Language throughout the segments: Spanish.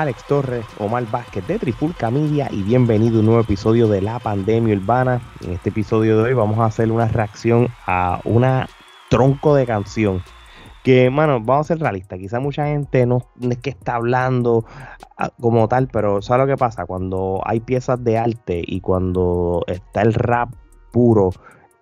Alex Torres, Omar Vázquez de Trifulca Media y bienvenido a un nuevo episodio de La Pandemia Urbana. En este episodio de hoy vamos a hacer una reacción a una tronco de canción. Que, mano, vamos a ser realistas. Quizá mucha gente no es que está hablando ah, como tal, pero ¿sabes lo que pasa? Cuando hay piezas de arte y cuando está el rap puro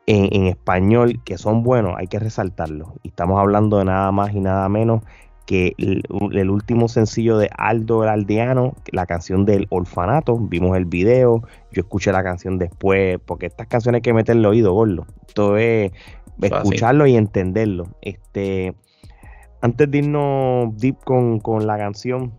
en, en español que son buenos, hay que resaltarlo. Y estamos hablando de nada más y nada menos que el, el, último sencillo de Aldo el Aldeano, la canción del orfanato, vimos el video, yo escuché la canción después, porque estas canciones hay que meterle oído, gordo. Esto es escucharlo y entenderlo. Este, antes de irnos deep con, con la canción,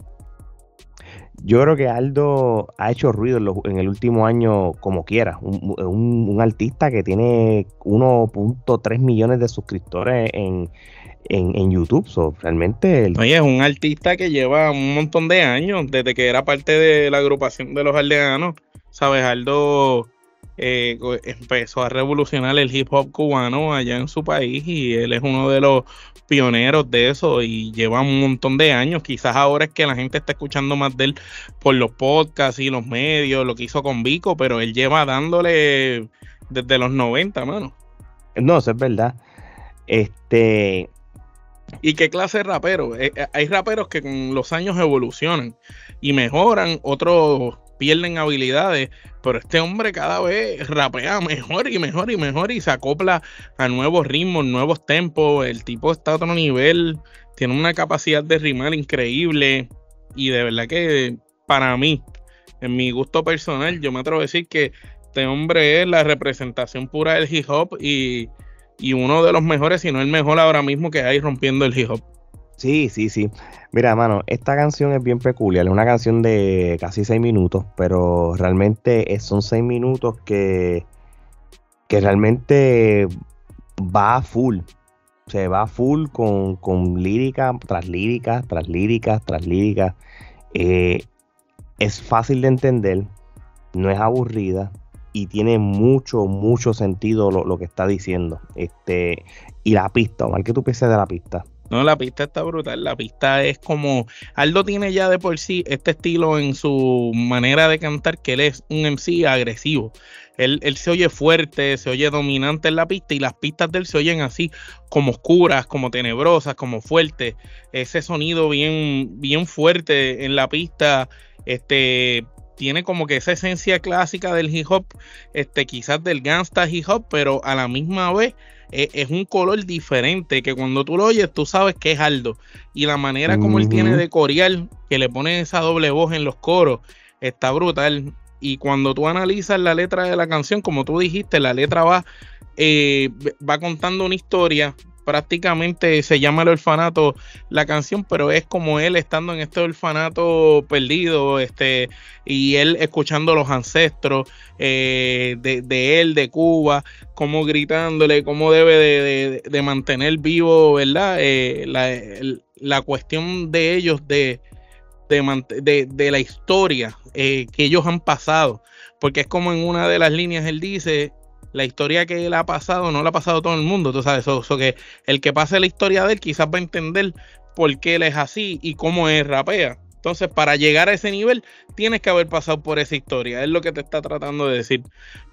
yo creo que Aldo ha hecho ruido en el último año como quiera. Un, un, un artista que tiene 1.3 millones de suscriptores en, en, en, YouTube. So, realmente. El... Oye, es un artista que lleva un montón de años, desde que era parte de la agrupación de los aldeanos. Sabes, Aldo eh, empezó a revolucionar el hip hop cubano allá en su país y él es uno de los pioneros de eso y lleva un montón de años. Quizás ahora es que la gente está escuchando más de él por los podcasts y los medios, lo que hizo con Vico, pero él lleva dándole desde los 90, mano. No, eso es verdad. Este, ¿Y qué clase de rapero? Eh, hay raperos que con los años evolucionan y mejoran, otros pierden habilidades, pero este hombre cada vez rapea mejor y mejor y mejor y se acopla a nuevos ritmos, nuevos tempos. El tipo está a otro nivel, tiene una capacidad de rimar increíble y de verdad que para mí, en mi gusto personal, yo me atrevo a decir que este hombre es la representación pura del hip hop y y uno de los mejores, si no el mejor ahora mismo que hay rompiendo el hip hop. Sí, sí, sí. Mira, mano, esta canción es bien peculiar. Es una canción de casi seis minutos, pero realmente son seis minutos que, que realmente va a full. Se va a full con, con lírica tras lírica, tras lírica, tras lírica. Eh, es fácil de entender, no es aburrida, y tiene mucho, mucho sentido lo, lo, que está diciendo. Este, y la pista, Omar, ¿qué tú piensas de la pista? No, la pista está brutal. La pista es como. Aldo tiene ya de por sí este estilo en su manera de cantar, que él es un MC agresivo. Él, él, se oye fuerte, se oye dominante en la pista y las pistas de él se oyen así, como oscuras, como tenebrosas, como fuertes. Ese sonido bien, bien fuerte en la pista. Este, tiene como que esa esencia clásica del hip hop, este, quizás del gangsta hip hop, pero a la misma vez es, es, un color diferente que cuando tú lo oyes tú sabes que es Aldo. Y la manera como uh -huh. él tiene de corear, que le pone esa doble voz en los coros, está brutal. Y cuando tú analizas la letra de la canción, como tú dijiste, la letra va, eh, va contando una historia prácticamente se llama el orfanato la canción, pero es como él estando en este orfanato perdido, este, y él escuchando los ancestros eh, de, de, él, de Cuba, como gritándole, cómo debe de, de, mantener vivo, ¿verdad? Eh, la, la, cuestión de ellos de, de, la historia eh, que ellos han pasado, porque es como en una de las líneas él dice, la historia que él ha pasado no la ha pasado todo el mundo, tú sabes, eso, eso que el que pase la historia de él quizás va a entender por qué él es así y cómo es rapea. Entonces, para llegar a ese nivel, tienes que haber pasado por esa historia. Es lo que te está tratando de decir.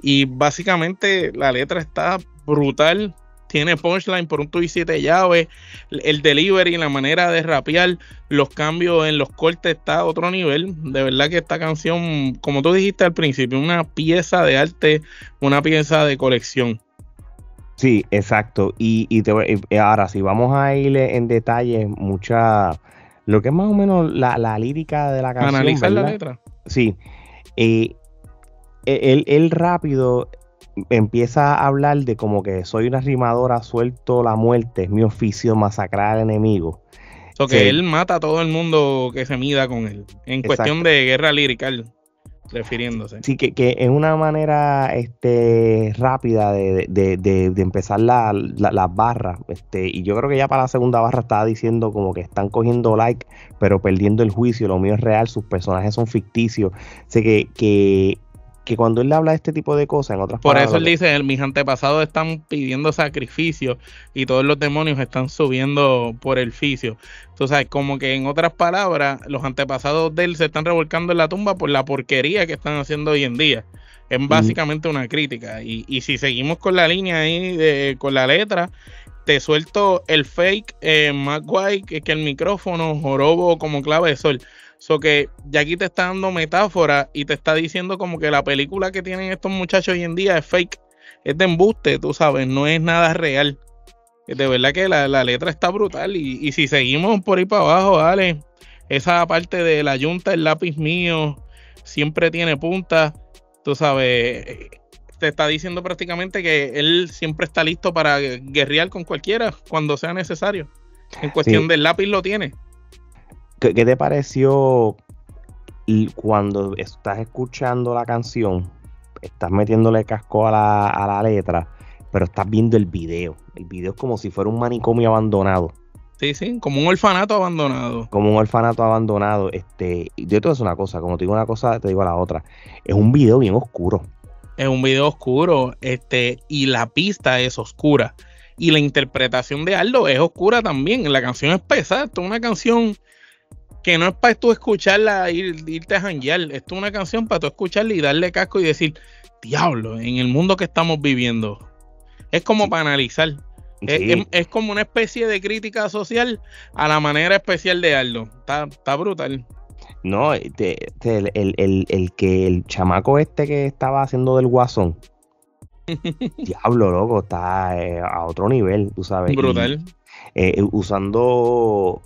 Y básicamente la letra está brutal. Tiene punchline por un tuit siete llaves. El delivery, la manera de rapear, los cambios en los cortes está a otro nivel. De verdad que esta canción, como tú dijiste al principio, una pieza de arte, una pieza de colección. Sí, exacto. Y, y, te, y ahora, si vamos a ir en detalle, mucha. Lo que es más o menos la, la lírica de la canción. Analizar ¿verdad? la letra. Sí. Eh, él, él rápido empieza a hablar de como que soy una rimadora, suelto la muerte, es mi oficio masacrar al enemigo. So que sí. él mata a todo el mundo que se mida con él. En Exacto. cuestión de guerra lírica. refiriéndose. Sí, que, que es una manera este, rápida de, de, de, de empezar las la, barras. Este, y yo creo que ya para la segunda barra estaba diciendo como que están cogiendo like, pero perdiendo el juicio. Lo mío es real, sus personajes son ficticios. Sé que, que que cuando él habla de este tipo de cosas, en otras Por eso él dice, mis antepasados están pidiendo sacrificio y todos los demonios están subiendo por el fisio. Entonces, como que en otras palabras, los antepasados de él se están revolcando en la tumba por la porquería que están haciendo hoy en día. Es básicamente una crítica. Y, y, si seguimos con la línea ahí, de, con la letra, te suelto el fake eh, más guay que, que el micrófono, jorobo como clave de sol. So que ya aquí te está dando metáfora y te está diciendo como que la película que tienen estos muchachos hoy en día es fake, es de embuste, tú sabes, no es nada real. De verdad que la, letra está brutal y, si seguimos por ahí para abajo, dale, esa parte de la yunta, el lápiz mío, siempre tiene punta, tú sabes, te está diciendo prácticamente que él siempre está listo para guerrear con cualquiera cuando sea necesario. En cuestión del lápiz lo tiene. ¿Qué, te pareció cuando estás escuchando la canción? Estás metiéndole casco a la, a la letra, pero estás viendo el video. El video es como si fuera un manicomio abandonado. Sí, sí, como un orfanato abandonado. Como un orfanato abandonado. Este, yo te voy a una cosa, como te digo una cosa, te digo la otra. Es un video bien oscuro. Es un video oscuro, este, y la pista es oscura. Y la interpretación de Aldo es oscura también. La canción es pesada, es una canción que no es para tú escucharla, ir, irte a janguear. Esto es una canción para tú escucharla y darle casco y decir, diablo, en el mundo que estamos viviendo. Es como para analizar. Es, como una especie de crítica social a la manera especial de Aldo. Está, brutal. No, el, que el chamaco este que estaba haciendo del guasón. diablo, loco, está eh, a otro nivel, tú sabes. Brutal. Eh, usando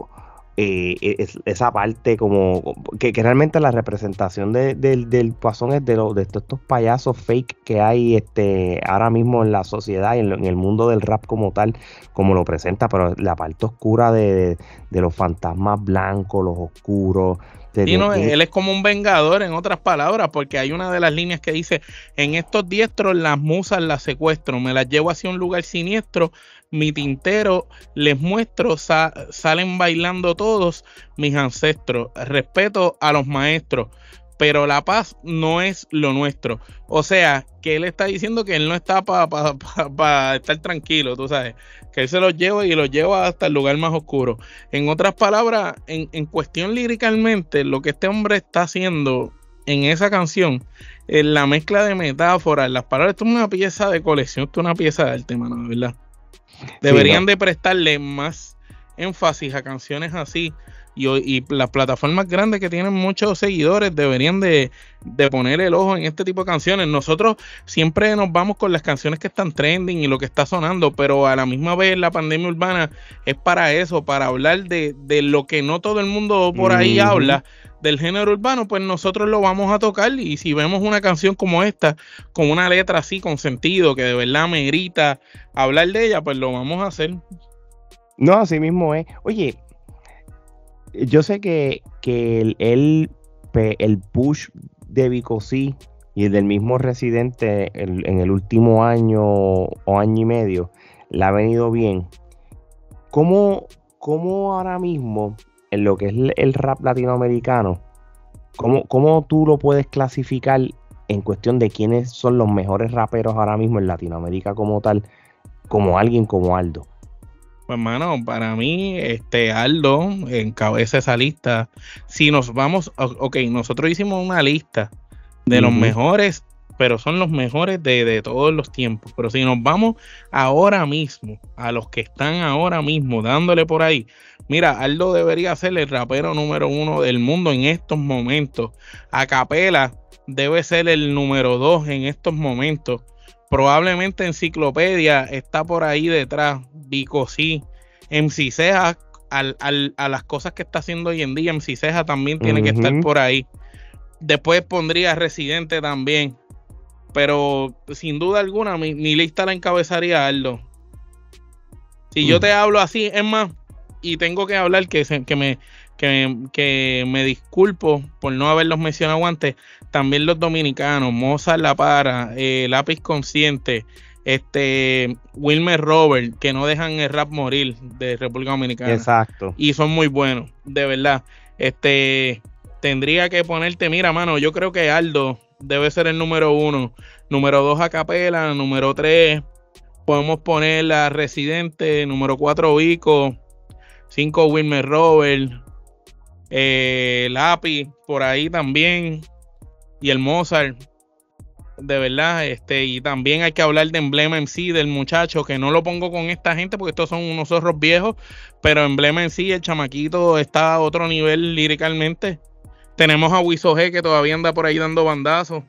eh, esa parte como que, realmente la representación del pasón es de, de estos payasos fake que hay este ahora mismo en la sociedad y en, el mundo del rap como tal, como lo presenta, pero la parte oscura de, los fantasmas blancos, los oscuros. Él es como un vengador, en otras palabras, porque hay una de las líneas que dice: En estos diestros las musas las secuestro, me las llevo hacia un lugar siniestro, mi tintero, les muestro, salen bailando todos mis ancestros. Respeto a los maestros, pero la paz no es lo nuestro. O sea, que él está diciendo que él no está para estar tranquilo, tú sabes, que él se los lleva y los lleva hasta el lugar más oscuro. En otras palabras, en, en cuestión líricamente, lo que este hombre está haciendo en esa canción, en la mezcla de metáforas, las palabras, esto es una pieza de colección, esto es una pieza de arte, mano, ¿verdad? Deberían de prestarle más énfasis a canciones así. Y, las plataformas grandes que tienen muchos seguidores deberían de, poner el ojo en este tipo de canciones. Nosotros siempre nos vamos con las canciones que están trending y lo que está sonando, pero a la misma vez la pandemia urbana es para eso, para hablar de, lo que no todo el mundo por ahí habla del género urbano, pues nosotros lo vamos a tocar y si vemos una canción como esta, con una letra así, con sentido, que de verdad merita hablar de ella, pues lo vamos a hacer. No, así mismo es. Oye, yo sé que, que el, el, push de Bicosí y el del mismo residente en el último año o año y medio le ha venido bien. ¿Cómo, cómo ahora mismo en lo que es el rap latinoamericano, ¿cómo, ¿cómo, tú lo puedes clasificar en cuestión de quiénes son los mejores raperos ahora mismo en Latinoamérica como tal, como alguien como Aldo? Pues hermano, para mí, este Aldo encabeza esa lista. Si nos vamos, ok, nosotros hicimos una lista de los mejores, pero son los mejores de, de, todos los tiempos. Pero si nos vamos ahora mismo, a los que están ahora mismo dándole por ahí, Mira, Aldo debería ser el rapero número uno del mundo en estos momentos. Acapela debe ser el número dos en estos momentos. Probablemente Enciclopedia está por ahí detrás. Vico sí. MC Ceja, a las cosas que está haciendo hoy en día, MC Ceja también tiene que estar por ahí. Después pondría Residente también. Pero sin duda alguna, mi, lista la encabezaría Aldo. Si yo mm. te hablo así, es más, y tengo que hablar que, que, me, que, me disculpo por no haberlos mencionado antes, también los dominicanos, Mozart La Para, eh, Lápiz Consciente, este Wilmer Robert, que no dejan el rap morir de República Dominicana. Exacto. Y son muy buenos, de verdad. Este tendría que ponerte, mira, mano, yo creo que Aldo debe ser el número uno. Número dos, Acapela. Número tres, podemos poner la Residente. Número cuatro, Vico. Cinco, Wilmer Robert eh, Lápiz por ahí también y el Mozart de verdad este y también hay que hablar de emblema en sí del muchacho que no lo pongo con esta gente porque estos son unos zorros viejos pero emblema en sí el chamaquito está a otro nivel líricamente tenemos a Wisoge que todavía anda por ahí dando bandazos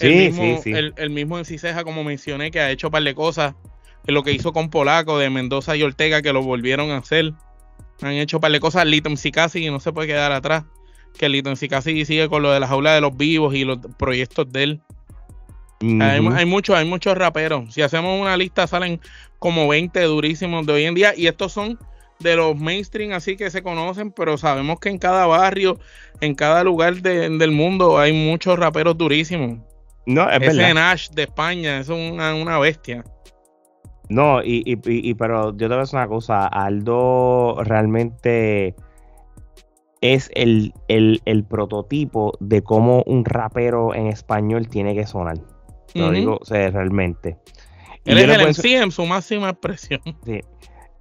el mismo, El, mismo en Ciceja, como mencioné, que ha hecho un par de cosas. Lo que hizo con Polaco de Mendoza y Ortega, que lo volvieron a hacer. Han hecho un par de cosas. Liton y no se puede quedar atrás. Que Liton Sikasi sigue con lo de la jaula de los vivos y los proyectos de él. hay, muchos, hay muchos raperos. Si hacemos una lista, salen como 20 durísimos de hoy en día. Y estos son de los mainstream, así que se conocen, pero sabemos que en cada barrio, en cada lugar del mundo, hay muchos raperos durísimos. No, es Ese Nash de España es una, una bestia. No, y, y, y, pero yo te voy a decir una cosa, Aldo realmente es el, prototipo de cómo un rapero en español tiene que sonar. Lo digo o sea, realmente. Él es el MC en su máxima expresión. Sí.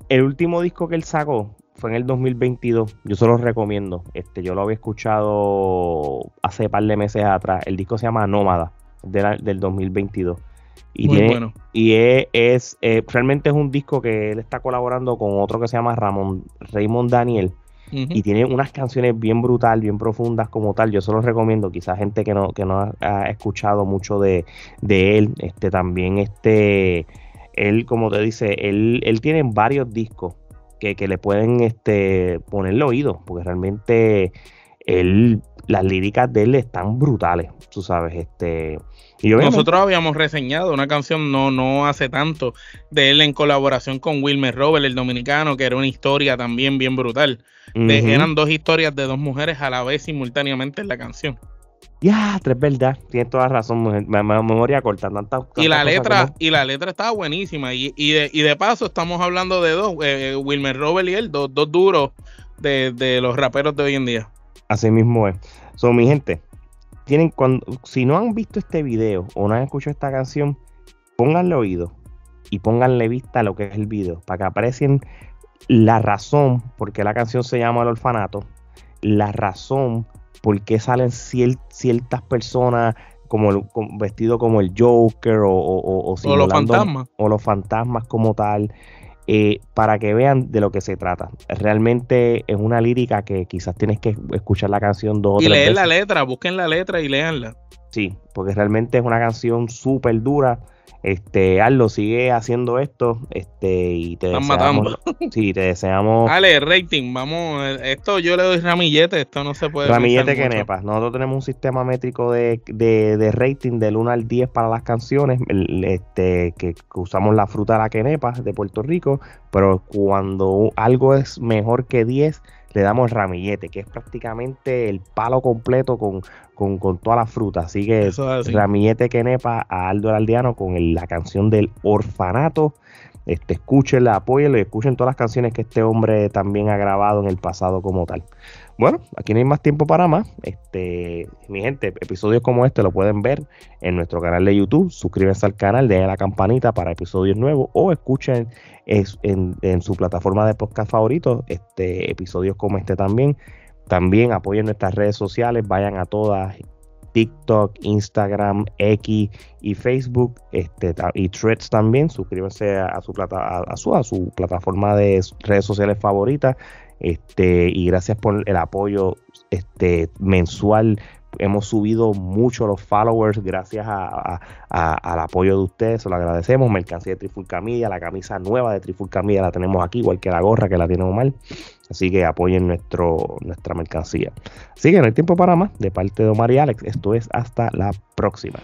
El último disco que él sacó fue en el 2022. Yo se lo recomiendo. Este, yo lo había escuchado hace un par de meses atrás. El disco se llama Nómada, del 2022. Y, tiene, y es, eh, realmente es un disco que él está colaborando con otro que se llama Ramón Raymond Daniel. Y tiene unas canciones bien brutal, bien profundas como tal. Yo se los recomiendo. Quizás gente que no, que no ha escuchado mucho de, él. Este también, este, él, como te dice, él, él tiene varios discos que, que le pueden este, ponerle oído. Porque realmente él, las líricas de él están brutales. Tú sabes, este nosotros habíamos reseñado una canción no, no hace tanto de él en colaboración con Wilmer Robert, el dominicano, que era una historia también bien brutal. eran dos historias de dos mujeres a la vez simultáneamente en la canción. Ya, es verdad, tienes toda razón, memoria corta. y la letra, y la letra estaba buenísima. Y, de, y de paso estamos hablando de dos, eh, Wilmer Robert y él, dos, dos duros de, de los raperos de hoy en día. Así mismo es. Son mi gente, tienen cuando, si no han visto este video o no han escuchado esta canción, pónganle oído y pónganle vista a lo que es el video, para que aprecien la razón por qué la canción se llama El Orfanato, la razón por qué salen ciertas personas como, vestido como el Joker o, o, o los fantasmas. O los fantasmas como tal. Eh, para que vean de lo que se trata. Realmente es una lírica que quizás tienes que escuchar la canción dos o tres veces. Y leer la letra, busquen la letra y leanla. Sí, porque realmente es una canción súper dura este, Aldo, sigue haciendo esto, este, y te Están deseamos, matando. Sí, te deseamos. Dale, rating, vamos, esto yo le doy ramillete, esto no se puede. Ramillete que. Nosotros tenemos un sistema métrico de, de, rating del 1 al 10 para las canciones, este, que, usamos la fruta de la quenepa de Puerto Rico, pero cuando algo es mejor que 10, le damos ramillete, que es prácticamente el palo completo con, con, toda la fruta. Así que ramillete que nepa a Aldo Aldeano con la canción del orfanato. Este, escúchenla, apóyenlo y escuchen todas las canciones que este hombre también ha grabado en el pasado como tal. Bueno, aquí no hay más tiempo para más. Este, mi gente, episodios como este lo pueden ver en nuestro canal de YouTube. Suscríbanse al canal, denle la campanita para episodios nuevos o escuchen en, en su plataforma de podcast favorito este, episodios como este también. También apoyen nuestras redes sociales, vayan a todas TikTok, Instagram, X y Facebook, este, y Threads también. Suscríbanse a, su, plata, a, su, a su plataforma de redes sociales favoritas. Este, y gracias por el apoyo este, mensual. Hemos subido mucho los followers gracias al apoyo de ustedes, se lo agradecemos. Mercancía de Trifulca Media, la camisa nueva de Trifulca Media la tenemos aquí, igual que la gorra que la tiene mal. Así que apoyen nuestro, nuestra mercancía. Así que no hay tiempo para más. De parte de Omar y Alex, esto es hasta la próxima.